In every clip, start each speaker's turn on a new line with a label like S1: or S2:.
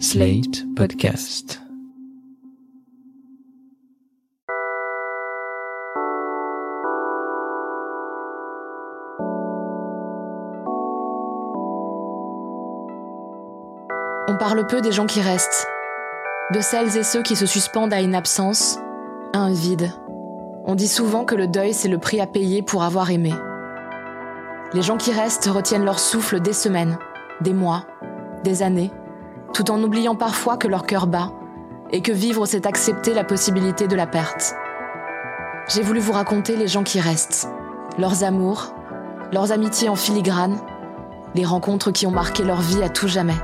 S1: Slate Podcast.
S2: On parle peu des gens qui restent, de celles et ceux qui se suspendent à une absence, à un vide. On dit souvent que le deuil, c'est le prix à payer pour avoir aimé. Les gens qui restent retiennent leur souffle des semaines, des mois, des années, tout en oubliant parfois que leur cœur bat et que vivre, c'est accepter la possibilité de la perte. J'ai voulu vous raconter les gens qui restent, leurs amours, leurs amitiés en filigrane, les rencontres qui ont marqué leur vie à tout jamais.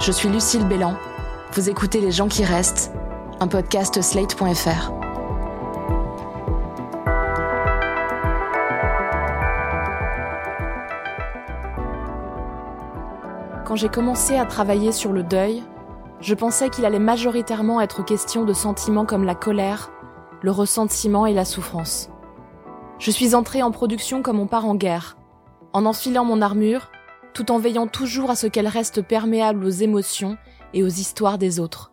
S2: Je suis Lucille Bélan. Vous écoutez Les gens qui restent, un podcast slate.fr. Quand j'ai commencé à travailler sur le deuil, je pensais qu'il allait majoritairement être question de sentiments comme la colère, le ressentiment et la souffrance. Je suis entrée en production comme on part en guerre, en enfilant mon armure, tout en veillant toujours à ce qu'elle reste perméable aux émotions et aux histoires des autres.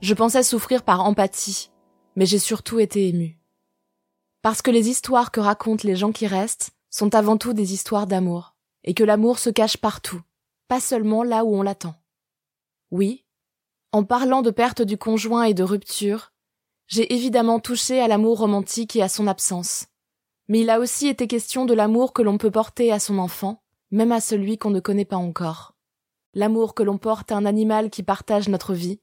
S2: Je pensais souffrir par empathie, mais j'ai surtout été émue. Parce que les histoires que racontent les gens qui restent sont avant tout des histoires d'amour, et que l'amour se cache partout, pas seulement là où on l'attend. Oui, en parlant de perte du conjoint et de rupture, j'ai évidemment touché à l'amour romantique et à son absence. Mais il a aussi été question de l'amour que l'on peut porter à son enfant, même à celui qu'on ne connaît pas encore. L'amour que l'on porte à un animal qui partage notre vie,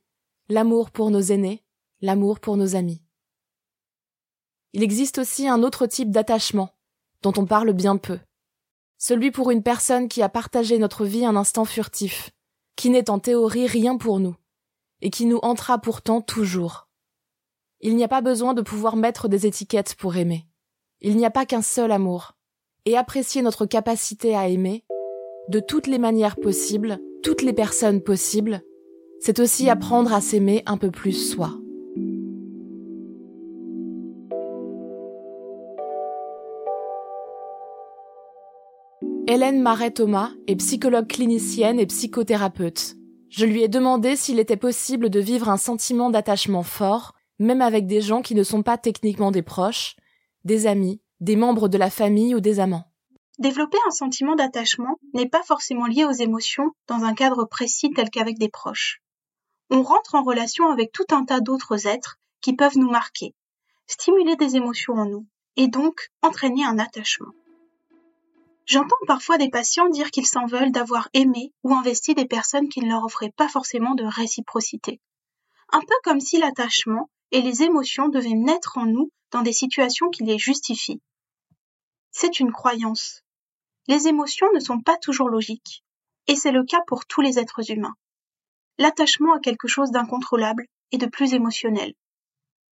S2: l'amour pour nos aînés, l'amour pour nos amis. Il existe aussi un autre type d'attachement, dont on parle bien peu, celui pour une personne qui a partagé notre vie un instant furtif, qui n'est en théorie rien pour nous, et qui nous hantera pourtant toujours. Il n'y a pas besoin de pouvoir mettre des étiquettes pour aimer. Il n'y a pas qu'un seul amour. Et apprécier notre capacité à aimer, de toutes les manières possibles, toutes les personnes possibles, c'est aussi apprendre à s'aimer un peu plus soi. Hélène Marais-Thomas est psychologue clinicienne et psychothérapeute. Je lui ai demandé s'il était possible de vivre un sentiment d'attachement fort, même avec des gens qui ne sont pas techniquement des proches, des amis, des membres de la famille ou des amants.
S3: Développer un sentiment d'attachement n'est pas forcément lié aux émotions dans un cadre précis tel qu'avec des proches. On rentre en relation avec tout un tas d'autres êtres qui peuvent nous marquer, stimuler des émotions en nous, et donc entraîner un attachement. J'entends parfois des patients dire qu'ils s'en veulent d'avoir aimé ou investi des personnes qui ne leur offraient pas forcément de réciprocité. Un peu comme si l'attachement et les émotions devaient naître en nous dans des situations qui les justifient. C'est une croyance. Les émotions ne sont pas toujours logiques, et c'est le cas pour tous les êtres humains. L'attachement a quelque chose d'incontrôlable et de plus émotionnel.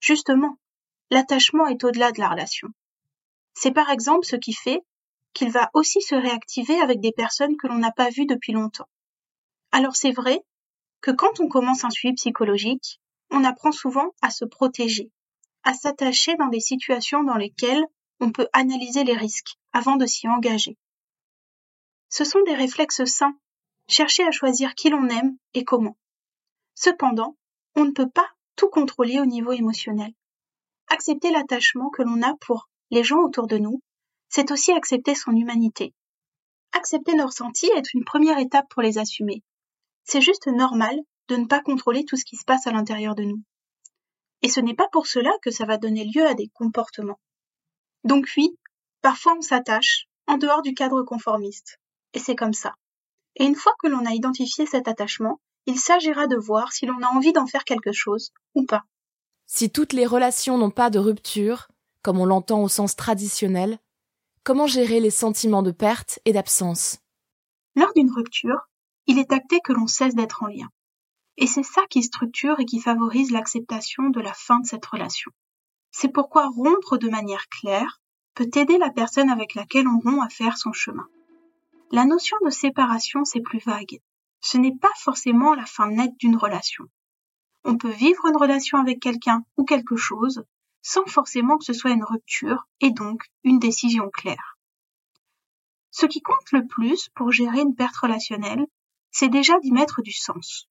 S3: Justement, l'attachement est au-delà de la relation. C'est par exemple ce qui fait qu'il va aussi se réactiver avec des personnes que l'on n'a pas vues depuis longtemps. Alors c'est vrai que quand on commence un suivi psychologique, on apprend souvent à se protéger, à s'attacher dans des situations dans lesquelles on peut analyser les risques avant de s'y engager. Ce sont des réflexes sains, chercher à choisir qui l'on aime et comment. Cependant, on ne peut pas tout contrôler au niveau émotionnel. Accepter l'attachement que l'on a pour les gens autour de nous c'est aussi accepter son humanité. Accepter nos ressentis est une première étape pour les assumer. C'est juste normal de ne pas contrôler tout ce qui se passe à l'intérieur de nous. Et ce n'est pas pour cela que ça va donner lieu à des comportements. Donc oui, parfois on s'attache en dehors du cadre conformiste. Et c'est comme ça. Et une fois que l'on a identifié cet attachement, il s'agira de voir si l'on a envie d'en faire quelque chose ou pas.
S2: Si toutes les relations n'ont pas de rupture, comme on l'entend au sens traditionnel, Comment gérer les sentiments de perte et d'absence?
S3: Lors d'une rupture, il est acté que l'on cesse d'être en lien. Et c'est ça qui structure et qui favorise l'acceptation de la fin de cette relation. C'est pourquoi rompre de manière claire peut aider la personne avec laquelle on rompt à faire son chemin. La notion de séparation, c'est plus vague. Ce n'est pas forcément la fin nette d'une relation. On peut vivre une relation avec quelqu'un ou quelque chose sans forcément que ce soit une rupture et donc une décision claire. Ce qui compte le plus pour gérer une perte relationnelle, c'est déjà d'y mettre du sens.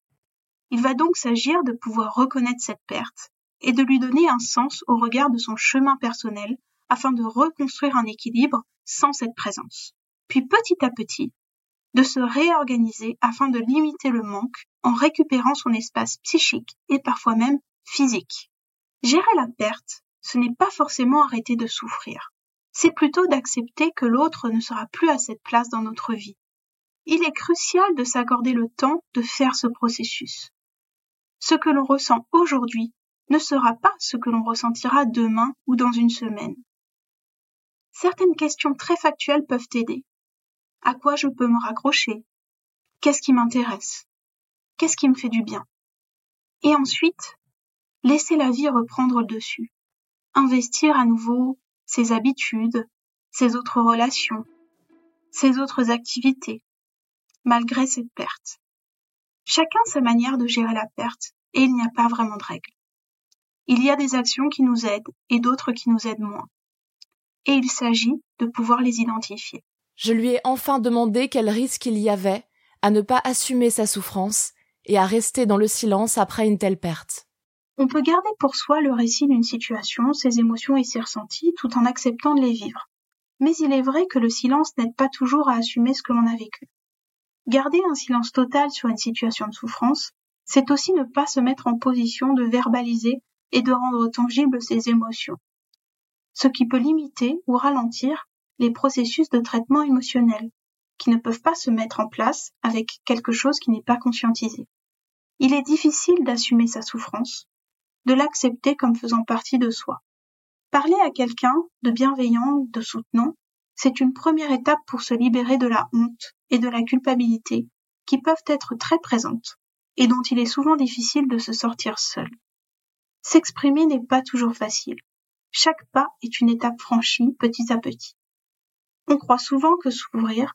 S3: Il va donc s'agir de pouvoir reconnaître cette perte et de lui donner un sens au regard de son chemin personnel afin de reconstruire un équilibre sans cette présence. Puis petit à petit, de se réorganiser afin de limiter le manque en récupérant son espace psychique et parfois même physique. Gérer la perte, ce n'est pas forcément arrêter de souffrir. C'est plutôt d'accepter que l'autre ne sera plus à cette place dans notre vie. Il est crucial de s'accorder le temps de faire ce processus. Ce que l'on ressent aujourd'hui ne sera pas ce que l'on ressentira demain ou dans une semaine. Certaines questions très factuelles peuvent aider. À quoi je peux me raccrocher? Qu'est-ce qui m'intéresse? Qu'est-ce qui me fait du bien? Et ensuite, laisser la vie reprendre le dessus. Investir à nouveau ses habitudes, ses autres relations, ses autres activités, malgré cette perte. Chacun sa manière de gérer la perte, et il n'y a pas vraiment de règle. Il y a des actions qui nous aident et d'autres qui nous aident moins. Et il s'agit de pouvoir les identifier.
S2: Je lui ai enfin demandé quel risque il y avait à ne pas assumer sa souffrance et à rester dans le silence après une telle perte.
S3: On peut garder pour soi le récit d'une situation, ses émotions et ses ressentis, tout en acceptant de les vivre. Mais il est vrai que le silence n'aide pas toujours à assumer ce que l'on a vécu. Garder un silence total sur une situation de souffrance, c'est aussi ne pas se mettre en position de verbaliser et de rendre tangibles ses émotions, ce qui peut limiter ou ralentir les processus de traitement émotionnel, qui ne peuvent pas se mettre en place avec quelque chose qui n'est pas conscientisé. Il est difficile d'assumer sa souffrance, de l'accepter comme faisant partie de soi. Parler à quelqu'un de bienveillant, de soutenant, c'est une première étape pour se libérer de la honte et de la culpabilité qui peuvent être très présentes et dont il est souvent difficile de se sortir seul. S'exprimer n'est pas toujours facile. Chaque pas est une étape franchie petit à petit. On croit souvent que s'ouvrir,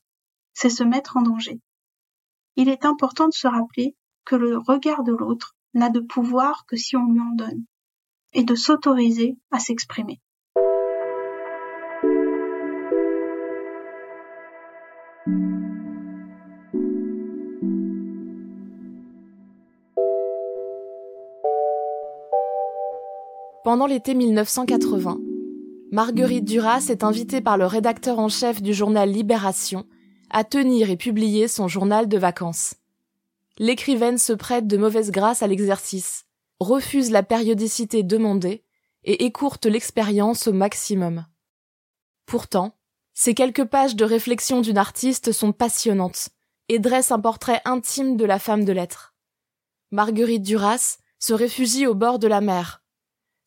S3: c'est se mettre en danger. Il est important de se rappeler que le regard de l'autre n'a de pouvoir que si on lui en donne, et de s'autoriser à s'exprimer.
S2: Pendant l'été 1980, Marguerite Duras est invitée par le rédacteur en chef du journal Libération à tenir et publier son journal de vacances. L'écrivaine se prête de mauvaise grâce à l'exercice, refuse la périodicité demandée et écourte l'expérience au maximum. Pourtant, ces quelques pages de réflexion d'une artiste sont passionnantes et dressent un portrait intime de la femme de lettres. Marguerite Duras se réfugie au bord de la mer,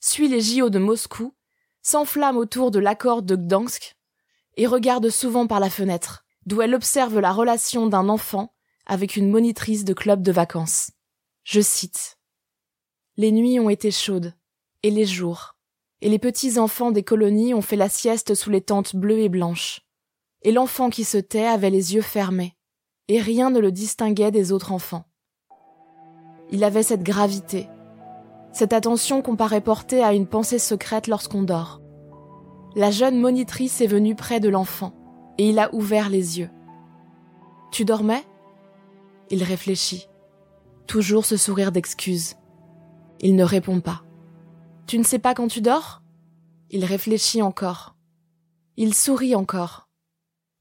S2: suit les JO de Moscou, s'enflamme autour de l'accord de Gdansk et regarde souvent par la fenêtre, d'où elle observe la relation d'un enfant avec une monitrice de club de vacances. Je cite. Les nuits ont été chaudes, et les jours, et les petits enfants des colonies ont fait la sieste sous les tentes bleues et blanches. Et l'enfant qui se tait avait les yeux fermés, et rien ne le distinguait des autres enfants. Il avait cette gravité, cette attention qu'on paraît porter à une pensée secrète lorsqu'on dort. La jeune monitrice est venue près de l'enfant, et il a ouvert les yeux. Tu dormais? Il réfléchit. Toujours ce sourire d'excuse. Il ne répond pas. Tu ne sais pas quand tu dors? Il réfléchit encore. Il sourit encore.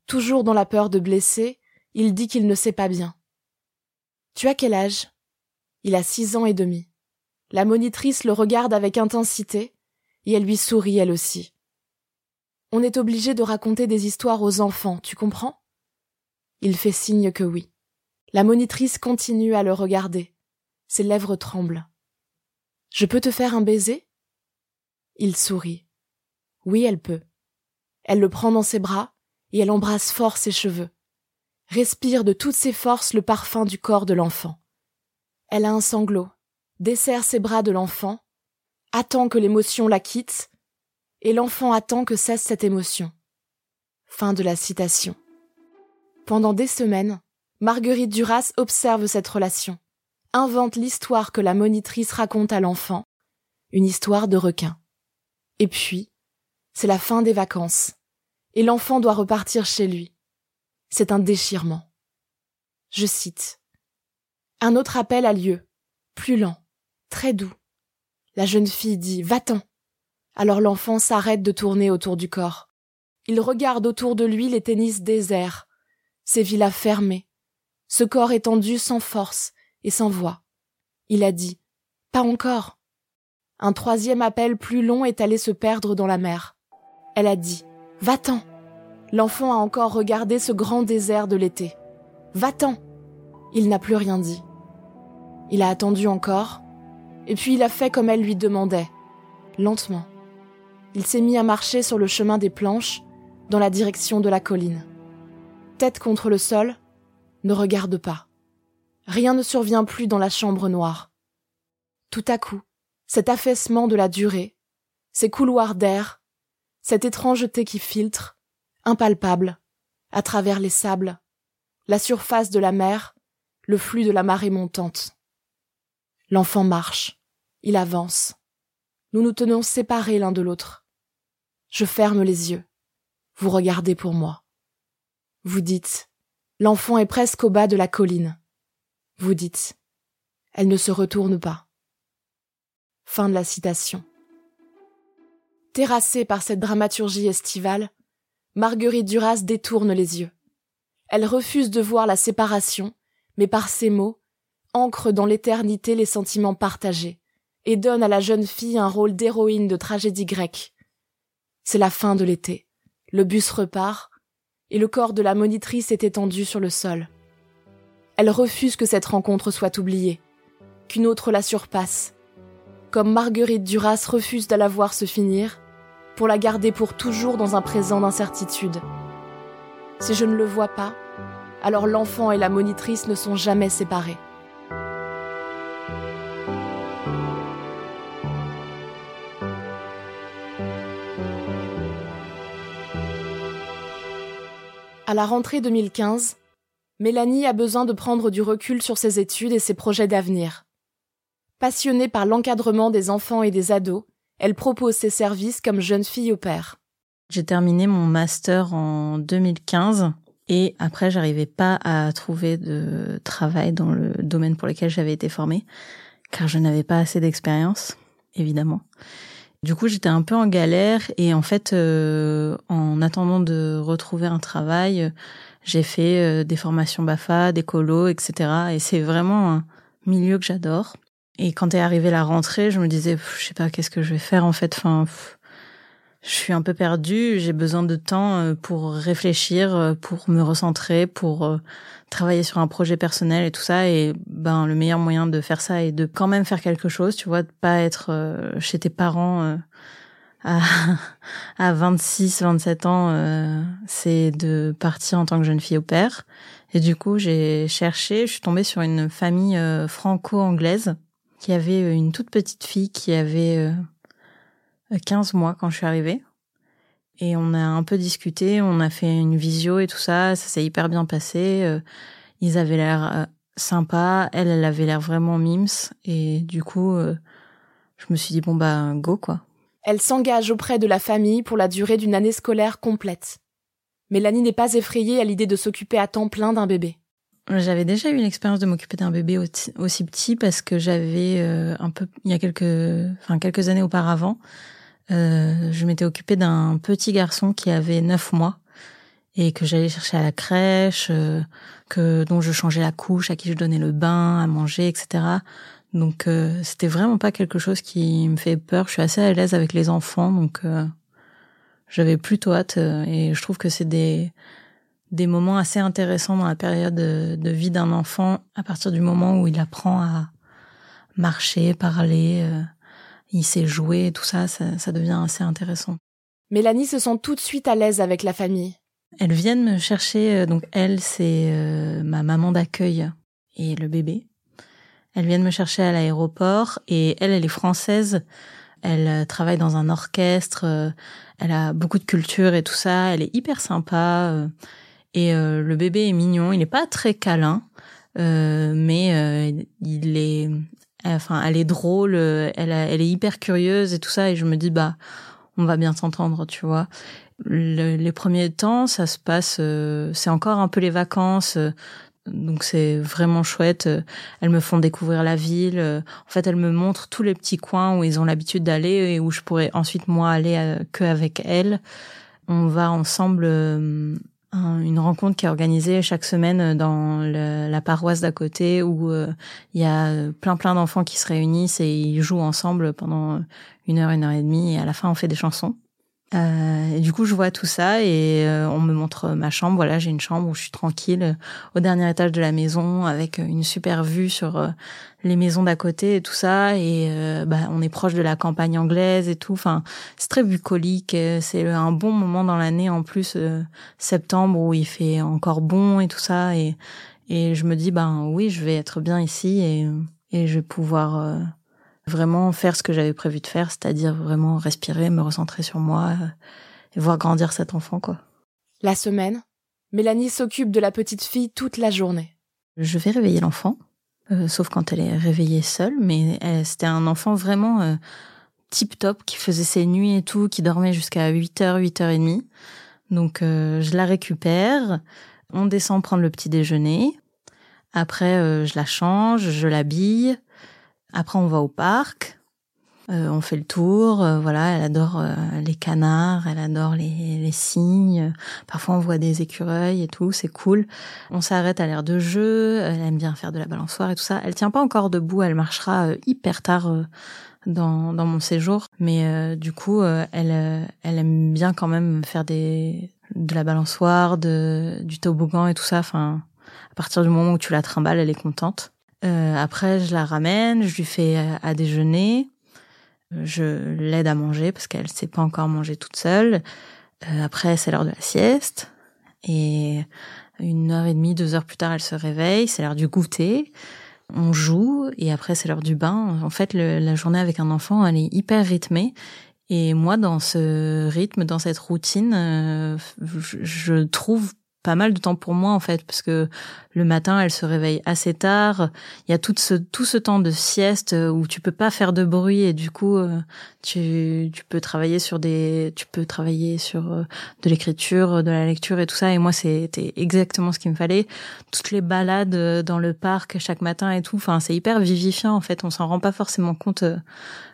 S2: Toujours dans la peur de blesser, il dit qu'il ne sait pas bien. Tu as quel âge? Il a six ans et demi. La monitrice le regarde avec intensité, et elle lui sourit elle aussi. On est obligé de raconter des histoires aux enfants, tu comprends? Il fait signe que oui. La monitrice continue à le regarder. Ses lèvres tremblent. Je peux te faire un baiser? Il sourit. Oui, elle peut. Elle le prend dans ses bras, et elle embrasse fort ses cheveux. Respire de toutes ses forces le parfum du corps de l'enfant. Elle a un sanglot, desserre ses bras de l'enfant, attend que l'émotion la quitte, et l'enfant attend que cesse cette émotion. Fin de la citation. Pendant des semaines, Marguerite Duras observe cette relation, invente l'histoire que la monitrice raconte à l'enfant, une histoire de requin. Et puis, c'est la fin des vacances, et l'enfant doit repartir chez lui. C'est un déchirement. Je cite. Un autre appel a lieu, plus lent, très doux. La jeune fille dit Va-t'en. Alors l'enfant s'arrête de tourner autour du corps. Il regarde autour de lui les tennis déserts, ces villas fermées, ce corps étendu sans force et sans voix. Il a dit Pas encore. Un troisième appel plus long est allé se perdre dans la mer. Elle a dit Va-t'en. L'enfant a encore regardé ce grand désert de l'été. Va-t'en. Il n'a plus rien dit. Il a attendu encore, et puis il a fait comme elle lui demandait, lentement. Il s'est mis à marcher sur le chemin des planches, dans la direction de la colline. Tête contre le sol, ne regarde pas. Rien ne survient plus dans la chambre noire. Tout à coup, cet affaissement de la durée, ces couloirs d'air, cette étrangeté qui filtre, impalpable, à travers les sables, la surface de la mer, le flux de la marée montante. L'enfant marche, il avance. Nous nous tenons séparés l'un de l'autre. Je ferme les yeux. Vous regardez pour moi. Vous dites, l'enfant est presque au bas de la colline. Vous dites, elle ne se retourne pas. Fin de la citation. Terrassée par cette dramaturgie estivale, Marguerite Duras détourne les yeux. Elle refuse de voir la séparation, mais par ses mots, ancre dans l'éternité les sentiments partagés, et donne à la jeune fille un rôle d'héroïne de tragédie grecque. C'est la fin de l'été. Le bus repart, et le corps de la monitrice est étendu sur le sol. Elle refuse que cette rencontre soit oubliée, qu'une autre la surpasse, comme Marguerite Duras refuse de voir se finir, pour la garder pour toujours dans un présent d'incertitude. Si je ne le vois pas, alors l'enfant et la monitrice ne sont jamais séparés. À la rentrée 2015, Mélanie a besoin de prendre du recul sur ses études et ses projets d'avenir. Passionnée par l'encadrement des enfants et des ados, elle propose ses services comme jeune fille au père.
S4: J'ai terminé mon master en 2015 et après j'arrivais pas à trouver de travail dans le domaine pour lequel j'avais été formée car je n'avais pas assez d'expérience, évidemment. Du coup, j'étais un peu en galère et en fait, euh, en attendant de retrouver un travail, j'ai fait euh, des formations BAFA, des colos, etc. Et c'est vraiment un milieu que j'adore. Et quand est arrivée la rentrée, je me disais, je sais pas qu'est-ce que je vais faire en fait? Enfin, je suis un peu perdue. J'ai besoin de temps euh, pour réfléchir, euh, pour me recentrer, pour euh, travailler sur un projet personnel et tout ça. Et ben, le meilleur moyen de faire ça est de quand même faire quelque chose. Tu vois, de pas être chez tes parents à, à 26, 27 ans. c'est de partir en tant que jeune fille au père. Et du coup, j'ai cherché. Je suis tombée sur une famille franco-anglaise qui avait une toute petite fille qui avait 15 euh, mois quand je suis arrivée. Et on a un peu discuté, on a fait une visio et tout ça, ça s'est hyper bien passé. Euh, ils avaient l'air sympas, elle, elle avait l'air vraiment mims. Et du coup, je me suis dit, bon bah, go quoi.
S2: Elle s'engage auprès de la famille pour la durée d'une année scolaire complète. Mélanie n'est pas effrayée à l'idée de s'occuper à temps plein d'un bébé.
S4: J'avais déjà eu l'expérience de m'occuper d'un bébé aussi petit parce que j'avais euh, un peu, il y a quelques, enfin quelques années auparavant, euh, je m'étais occupée d'un petit garçon qui avait neuf mois et que j'allais chercher à la crèche, euh, que dont je changeais la couche, à qui je donnais le bain, à manger, etc. Donc euh, c'était vraiment pas quelque chose qui me fait peur. Je suis assez à l'aise avec les enfants, donc euh, j'avais plutôt hâte et je trouve que c'est des des moments assez intéressants dans la période de, vie d'un enfant à partir du moment où il apprend à marcher, parler, euh, il sait jouer, tout ça, ça, devient assez intéressant.
S2: Mélanie se sent tout de suite à l'aise avec la famille.
S4: Elles viennent me chercher, euh, donc elle, c'est euh, ma maman d'accueil et le bébé. Elles viennent me chercher à l'aéroport et elle, elle est française. Elle travaille dans un orchestre. Elle a beaucoup de culture et tout ça. Elle est hyper sympa. Et euh, le bébé est mignon, il n'est pas très câlin, euh, mais euh, il est, enfin, elle est drôle, elle, elle est hyper curieuse et tout ça. Et je me dis bah, on va bien s'entendre, tu vois. les premiers temps, ça se passe, c'est encore un peu les vacances. Donc c'est vraiment chouette. Elles me font découvrir la ville. En fait, elles me montrent tous les petits coins où ils ont l'habitude d'aller et où je pourrais ensuite moi aller que avec elles. On va ensemble une rencontre qui est organisée chaque semaine dans la paroisse d'à côté où euh, il y a plein plein d'enfants qui se réunissent et ils jouent ensemble pendant une heure, une heure et demie et à la fin on fait des chansons. Euh, du coup, je vois tout ça et euh, on me montre ma chambre. Voilà, j'ai une chambre où je suis tranquille euh, au dernier étage de la maison avec une super vue sur les maisons d'à côté et tout ça. Et bah, on est proche de la campagne anglaise et tout. Enfin, c'est très bucolique. C'est un bon moment dans l'année en plus, septembre où il fait encore bon et tout ça. Et, et je me dis, ben oui, je vais être bien ici et, et je vais pouvoir vraiment faire ce que j'avais prévu de faire, c'est-à-dire vraiment respirer, me recentrer sur moi euh, et voir grandir cet enfant, quoi.
S2: La semaine, Mélanie s'occupe de la petite fille toute la journée.
S4: Je vais réveiller l'enfant, euh, sauf quand elle est réveillée seule, mais c'était un enfant vraiment euh, tip-top qui faisait ses nuits et tout, qui dormait jusqu'à 8h, 8h30. Donc je la récupère, on descend prendre le petit déjeuner. Après, je la change, je l'habille, après, on va au parc, euh, on fait le tour. Euh, voilà, elle adore euh, les canards, elle adore les, les cygnes. Parfois, on voit des écureuils et tout, c'est cool. On s'arrête à l'air de jeu. Elle aime bien faire de la balançoire et tout ça. Elle tient pas encore debout. Elle marchera hyper tard. dans, dans mon séjour, mais du coup, elle, elle aime bien quand même faire des de la balançoire, de du toboggan et tout ça. Enfin, à partir du moment où tu la trimbales, elle est contente. Euh, après, je la ramène, je lui fais euh, à déjeuner, je l'aide à manger parce qu'elle sait pas encore manger toute seule. Euh, après, c'est l'heure de la sieste et une heure et demie, deux heures plus tard, elle se réveille. C'est l'heure du goûter. On joue et après c'est l'heure du bain. En fait, la journée avec un enfant, elle est hyper rythmée. Et moi, dans ce rythme, dans cette routine, euh, je trouve pas mal de temps pour moi en fait parce que le matin elle se réveille assez tard. Il y a tout ce tout ce temps de sieste où tu peux pas faire de bruit et du coup euh, tu tu peux travailler sur des tu peux travailler sur euh, de l'écriture de la lecture et tout ça. Et moi c'était exactement ce qu'il me fallait. Toutes les balades euh, dans le parc chaque matin et tout. Enfin c'est hyper vivifiant en fait. On s'en rend pas forcément compte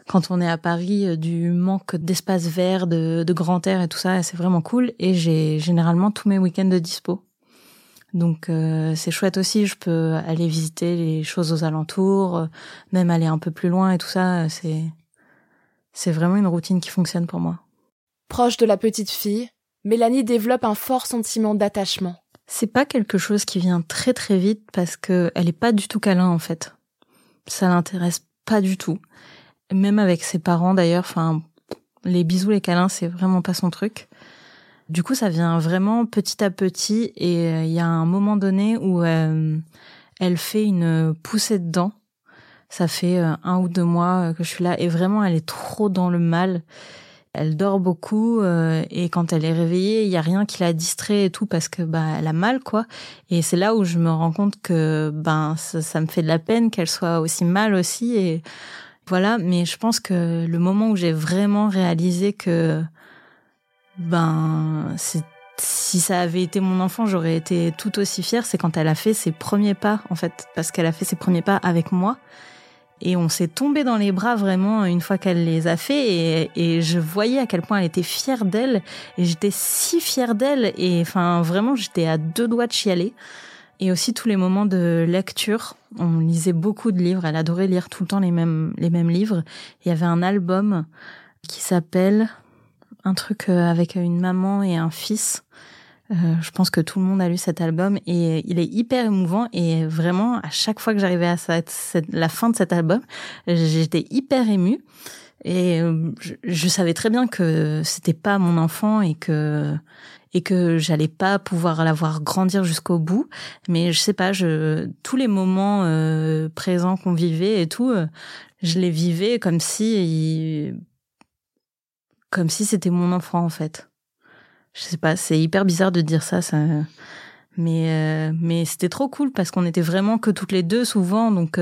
S4: quand on est à Paris euh, du manque d'espace vert, de, de grand air et tout ça, c'est vraiment cool. Et j'ai généralement tous mes week-ends de dispo. Donc euh, c'est chouette aussi, je peux aller visiter les choses aux alentours, euh, même aller un peu plus loin et tout ça, c'est c'est vraiment une routine qui fonctionne pour moi.
S2: Proche de la petite fille, Mélanie développe un fort sentiment d'attachement.
S4: C'est pas quelque chose qui vient très très vite parce que elle est pas du tout câlin en fait. Ça l'intéresse pas du tout même avec ses parents d'ailleurs. Enfin, les bisous, les câlins, c'est vraiment pas son truc. Du coup, ça vient vraiment petit à petit et euh, il y a un moment donné où euh, elle fait une poussée de dents. Ça fait euh, un ou deux mois que je suis là et vraiment, elle est trop dans le mal. Elle dort beaucoup et quand elle est réveillée, il y a rien qui la distrait et tout parce que bah elle a mal quoi. Et c'est là où je me rends compte que ben ça, ça me fait de la peine qu'elle soit aussi mal aussi et voilà, mais je pense que le moment où j'ai vraiment réalisé que ben si ça avait été mon enfant, j'aurais été tout aussi fière, c'est quand elle a fait ses premiers pas en fait, parce qu'elle a fait ses premiers pas avec moi. Et on s'est tombé dans les bras vraiment une fois qu'elle les a fait. Et, et, je voyais à quel point elle était fière d'elle. Et j'étais si fière d'elle. Et enfin vraiment j'étais à deux doigts de chialer et aussi tous les moments de lecture. On lisait beaucoup de livres. Elle adorait lire tout le temps les mêmes les mêmes livres. Il y avait un album qui s'appelle un truc euh, avec une maman et un fils. Euh, je pense que tout le monde a lu cet album et il est hyper émouvant et vraiment à chaque fois que j'arrivais à la fin de cet album, j'étais hyper émue et euh, je, je, savais très bien que c'était pas mon enfant et que et que j'allais pas pouvoir la voir grandir jusqu'au bout. Mais je sais pas, je, tous les moments euh, présents qu'on vivait et tout, euh, je les vivais comme si, comme si c'était mon enfant en fait. Je sais pas, c'est hyper bizarre de dire ça, ça. Mais euh, mais c'était trop cool parce qu'on était vraiment que toutes les deux souvent, donc.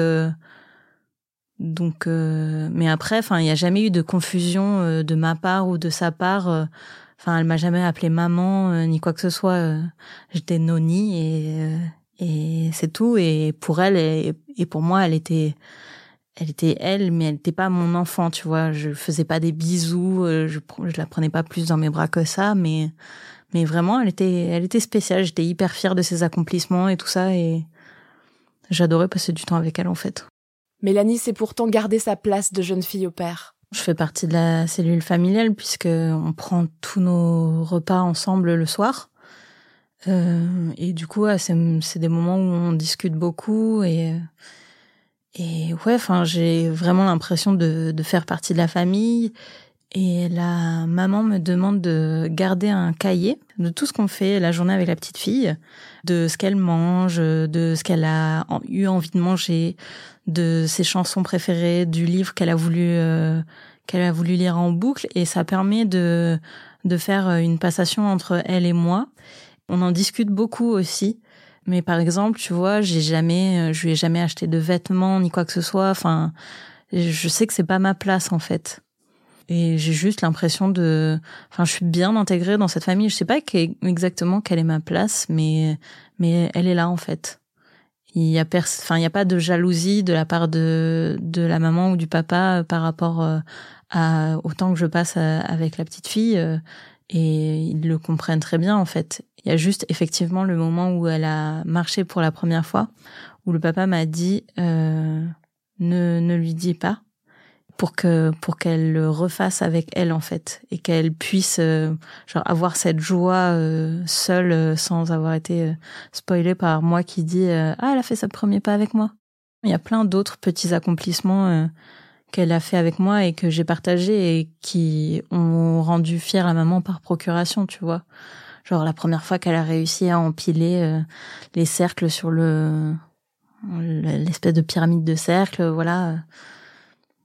S4: donc, mais après, enfin, il n'y a jamais eu de confusion de ma part ou de sa part Enfin, elle m'a jamais appelé maman euh, ni quoi que ce soit. Euh, j'étais noni et, euh, Et c'est tout. Et pour elle et, pour moi, elle était, elle était elle, mais elle n'était pas mon enfant, tu vois. Je faisais pas des bisous, je, je la prenais pas plus dans mes bras que ça, mais, mais vraiment, elle était, elle était spéciale. J'étais hyper fière de ses accomplissements et tout ça, et j'adorais passer du temps avec elle, en fait.
S2: Mélanie s'est pourtant gardé sa place de jeune fille au père.
S4: Je fais partie de la cellule familiale puisque on prend tous nos repas ensemble le soir. Euh, et du coup, c'est des moments où on discute beaucoup et ouais, j'ai vraiment l'impression de faire partie de la famille. Et la maman me demande de garder un cahier de tout ce qu'on fait la journée avec la petite fille, de ce qu'elle mange, de ce qu'elle a eu envie de manger, de ses chansons préférées, du livre qu'elle a voulu euh, qu'elle a voulu lire en boucle. Et ça permet de de faire une passation entre elle et moi. On en discute beaucoup aussi. Mais par exemple, tu vois, j'ai jamais, je lui ai jamais acheté de vêtements ni quoi que ce soit. Enfin, je sais que c'est pas ma place en fait. Et j'ai juste l'impression de, enfin, je suis bien intégrée dans cette famille. Je sais pas exactement quelle est ma place, mais mais elle est là en fait. Il y a enfin, il y a pas de jalousie de la part de de la maman ou du papa euh, par rapport euh, à autant que je passe avec la petite fille. Et ils le comprennent très bien en fait. Il y a juste effectivement le moment où elle a marché pour la première fois, où le papa m'a dit euh, ne ne lui dis pas pour que pour qu'elle le refasse avec elle en fait et qu'elle puisse euh, genre avoir cette joie euh, seule euh, sans avoir été euh, spoilée par moi qui dit ah elle a fait sa premier pas avec moi. Il y a plein d'autres petits accomplissements qu'elle a fait avec moi et que j'ai partagé et qui ont rendu fière la maman par procuration, tu vois. Genre la première fois qu'elle a réussi à empiler euh, les cercles sur le l'espèce de pyramide de cercles, voilà.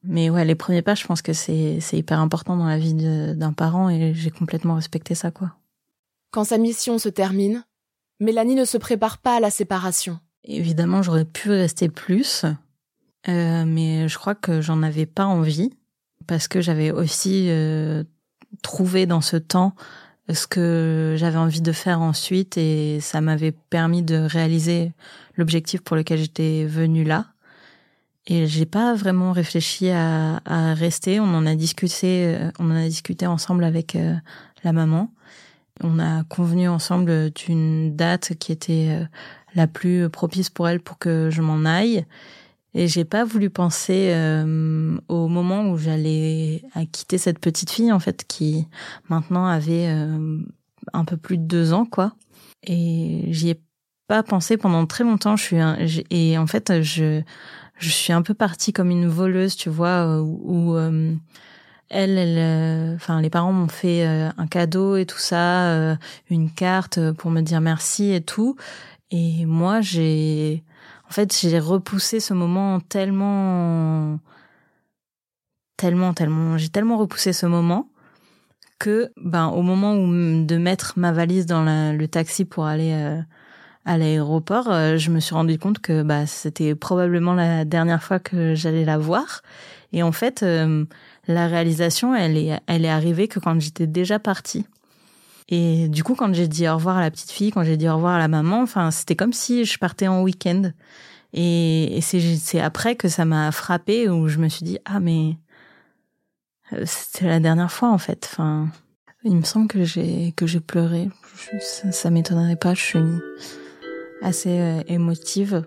S4: Mais ouais, les premiers pas, je pense que c'est c'est hyper important dans la vie d'un parent et j'ai complètement respecté ça, quoi.
S2: Quand sa mission se termine, Mélanie ne se prépare pas à la séparation.
S4: Évidemment, j'aurais pu rester plus, euh, mais je crois que j'en avais pas envie parce que j'avais aussi euh, trouvé dans ce temps ce que j'avais envie de faire ensuite et ça m'avait permis de réaliser l'objectif pour lequel j'étais venue là. Et j'ai pas vraiment réfléchi à, à, rester. On en a discuté, euh, on en a discuté ensemble avec la maman. On a convenu ensemble d'une date qui était la plus propice pour elle pour que je m'en aille. Et j'ai pas voulu penser euh, au moment où j'allais quitter cette petite fille en fait qui maintenant avait euh, un peu plus de deux ans quoi. Et j'y ai pas pensé pendant très longtemps. Je suis un, et en fait je je suis un peu partie comme une voleuse, tu vois, où, euh, elle, elle, enfin les parents m'ont fait un cadeau et tout ça, une carte pour me dire merci et tout. Et moi j'ai en fait, j'ai repoussé ce moment tellement, tellement, tellement, j'ai tellement repoussé ce moment que, ben, au moment où de mettre ma valise dans le taxi pour aller euh, à l'aéroport, euh, je me suis rendu compte que, bah, c'était probablement la dernière fois que j'allais la voir. Et en fait, euh, la réalisation, elle est, elle est arrivée que quand j'étais déjà partie. Et du coup, quand j'ai dit au revoir à la petite fille, quand j'ai dit au revoir à la maman, enfin, c'était comme si je partais en week-end. Et, c'est après que ça m'a frappé où je me suis dit ah mais euh, c'était la dernière fois en fait. Enfin, il me semble que j'ai que j'ai pleuré. ça, ça m'étonnerait pas. Je suis assez euh, émotive,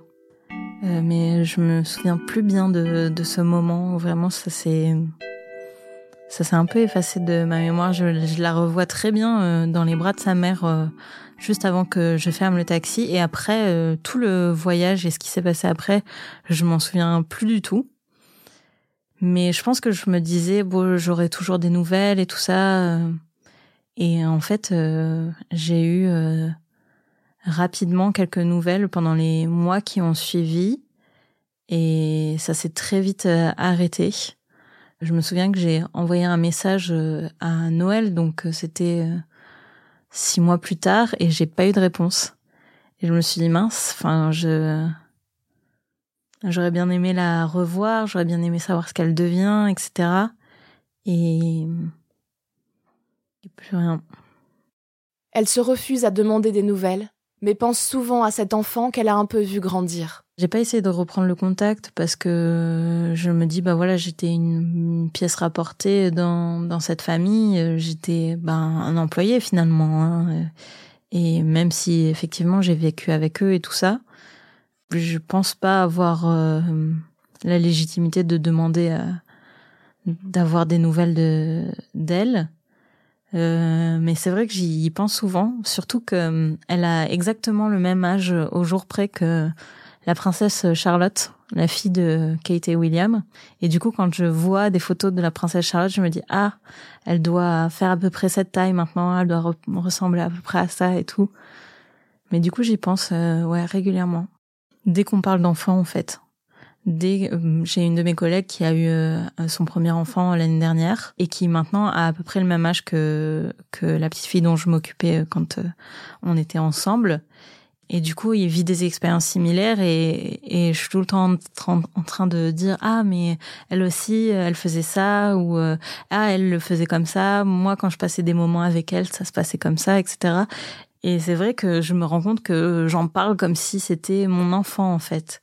S4: euh, mais je me souviens plus bien de, de ce moment. Vraiment, ça s'est ça s'est un peu effacé de ma mémoire. Je, je, la revois très bien euh, dans les bras de sa mère euh, juste avant que je ferme le taxi. Et après, euh, tout le voyage et ce qui s'est passé après, je m'en souviens plus du tout. Mais je pense que je me disais, bon, j'aurai toujours des nouvelles et tout ça. Et en fait, j'ai eu rapidement quelques nouvelles pendant les mois qui ont suivi. Et ça s'est très vite arrêté. Je me souviens que j'ai envoyé un message euh, à Noël, donc euh, c'était euh, six mois plus tard, et j'ai pas eu de réponse. Et je me suis dit mince, enfin je j'aurais bien aimé la revoir, j'aurais bien aimé savoir ce qu'elle devient, etc. Et et plus rien.
S2: Elle se refuse à demander des nouvelles, mais pense souvent à cet enfant qu'elle a un peu vu grandir.
S4: J'ai pas essayé de reprendre le contact parce que je me dis bah voilà j'étais une, pièce rapportée dans dans cette famille j'étais ben un employé finalement hein. et même si effectivement j'ai vécu avec eux et tout ça je pense pas avoir euh, la légitimité de demander d'avoir des nouvelles de d'elle euh, mais c'est vrai que j'y pense souvent, surtout que euh, elle a exactement le même âge au jour près que la princesse Charlotte, la fille de Kate et William. Et du coup, quand je vois des photos de la princesse Charlotte, je me dis ah, elle doit faire à peu près cette taille maintenant, elle doit ressembler à peu près à ça et tout. Mais du coup, j'y pense euh, ouais régulièrement. Dès qu'on parle d'enfants, en fait, dès euh, j'ai une de mes collègues qui a eu euh, son premier enfant l'année dernière et qui maintenant a à peu près le même âge que que la petite fille dont je m'occupais euh, quand on était ensemble. Et du coup il vit des expériences similaires et et je suis tout le temps en, train de dire ah mais elle aussi elle faisait ça ou ah elle le faisait comme ça moi quand je passais des moments avec elle ça se passait comme ça etc et c'est vrai que je me rends compte que j'en parle comme si c'était mon enfant en fait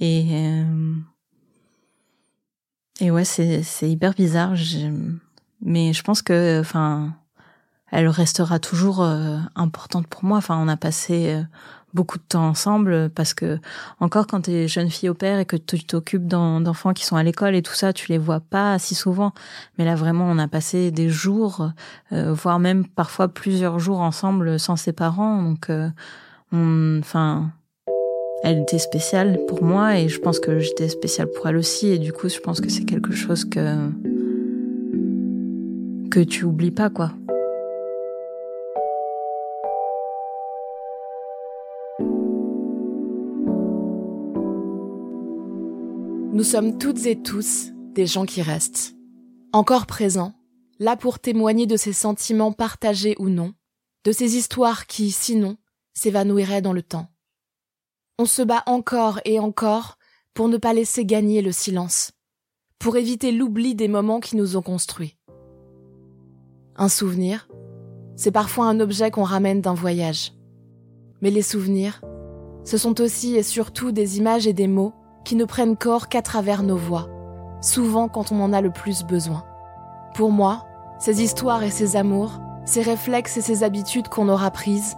S4: et, euh, et ouais, c'est, c'est hyper bizarre. mais je pense que, enfin, elle restera toujours euh, importante pour moi. Enfin, on a passé euh, beaucoup de temps ensemble parce que encore quand tu es jeune fille au père et que tu t'occupes d'enfants qui sont à l'école et tout ça, tu les vois pas si souvent. Mais là vraiment, on a passé des jours, voire même parfois plusieurs jours ensemble sans ses parents. Donc, on, enfin, elle était spéciale pour moi et je pense que j'étais spéciale pour elle aussi et du coup je pense que c'est quelque chose que que tu oublies pas quoi.
S2: Nous sommes toutes et tous des gens qui restent, encore présents, là pour témoigner de ces sentiments partagés ou non, de ces histoires qui, sinon, s'évanouiraient dans le temps. On se bat encore et encore pour ne pas laisser gagner le silence, pour éviter l'oubli des moments qui nous ont construits. Un souvenir, c'est parfois un objet qu'on ramène d'un voyage. Mais les souvenirs, ce sont aussi et surtout des images et des mots qui ne prennent corps qu'à travers nos voix, souvent quand on en a le plus besoin. Pour moi, ces histoires et ces amours, ces réflexes et ces habitudes qu'on aura prises,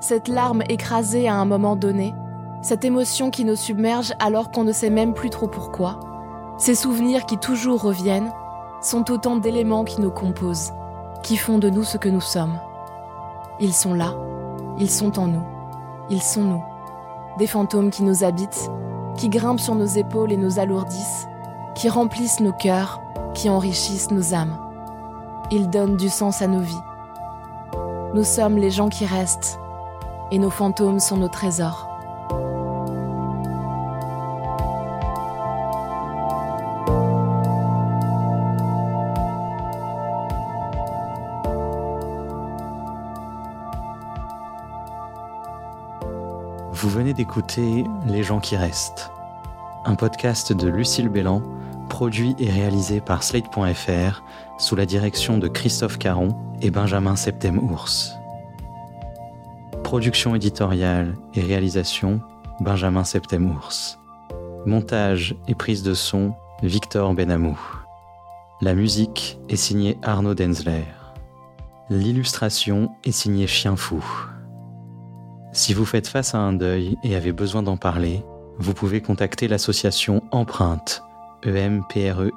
S2: cette larme écrasée à un moment donné, cette émotion qui nous submerge alors qu'on ne sait même plus trop pourquoi, ces souvenirs qui toujours reviennent, sont autant d'éléments qui nous composent, qui font de nous ce que nous sommes. Ils sont là, ils sont en nous, ils sont nous, des fantômes qui nous habitent, qui grimpent sur nos épaules et nous alourdissent, qui remplissent nos cœurs, qui enrichissent nos âmes. Ils donnent du sens à nos vies. Nous sommes les gens qui restent, et nos fantômes sont nos trésors.
S1: Venez d'écouter Les gens qui restent, un podcast de Lucille Bélan, produit et réalisé par Slate.fr sous la direction de Christophe Caron et Benjamin Septem-Ours. Production éditoriale et réalisation Benjamin Septem-Ours. Montage et prise de son Victor Benamou. La musique est signée Arnaud Denzler. L'illustration est signée Chien Fou. Si vous faites face à un deuil et avez besoin d'en parler, vous pouvez contacter l'association Empreinte, E-M-P-R-E-I-N-T-E-S.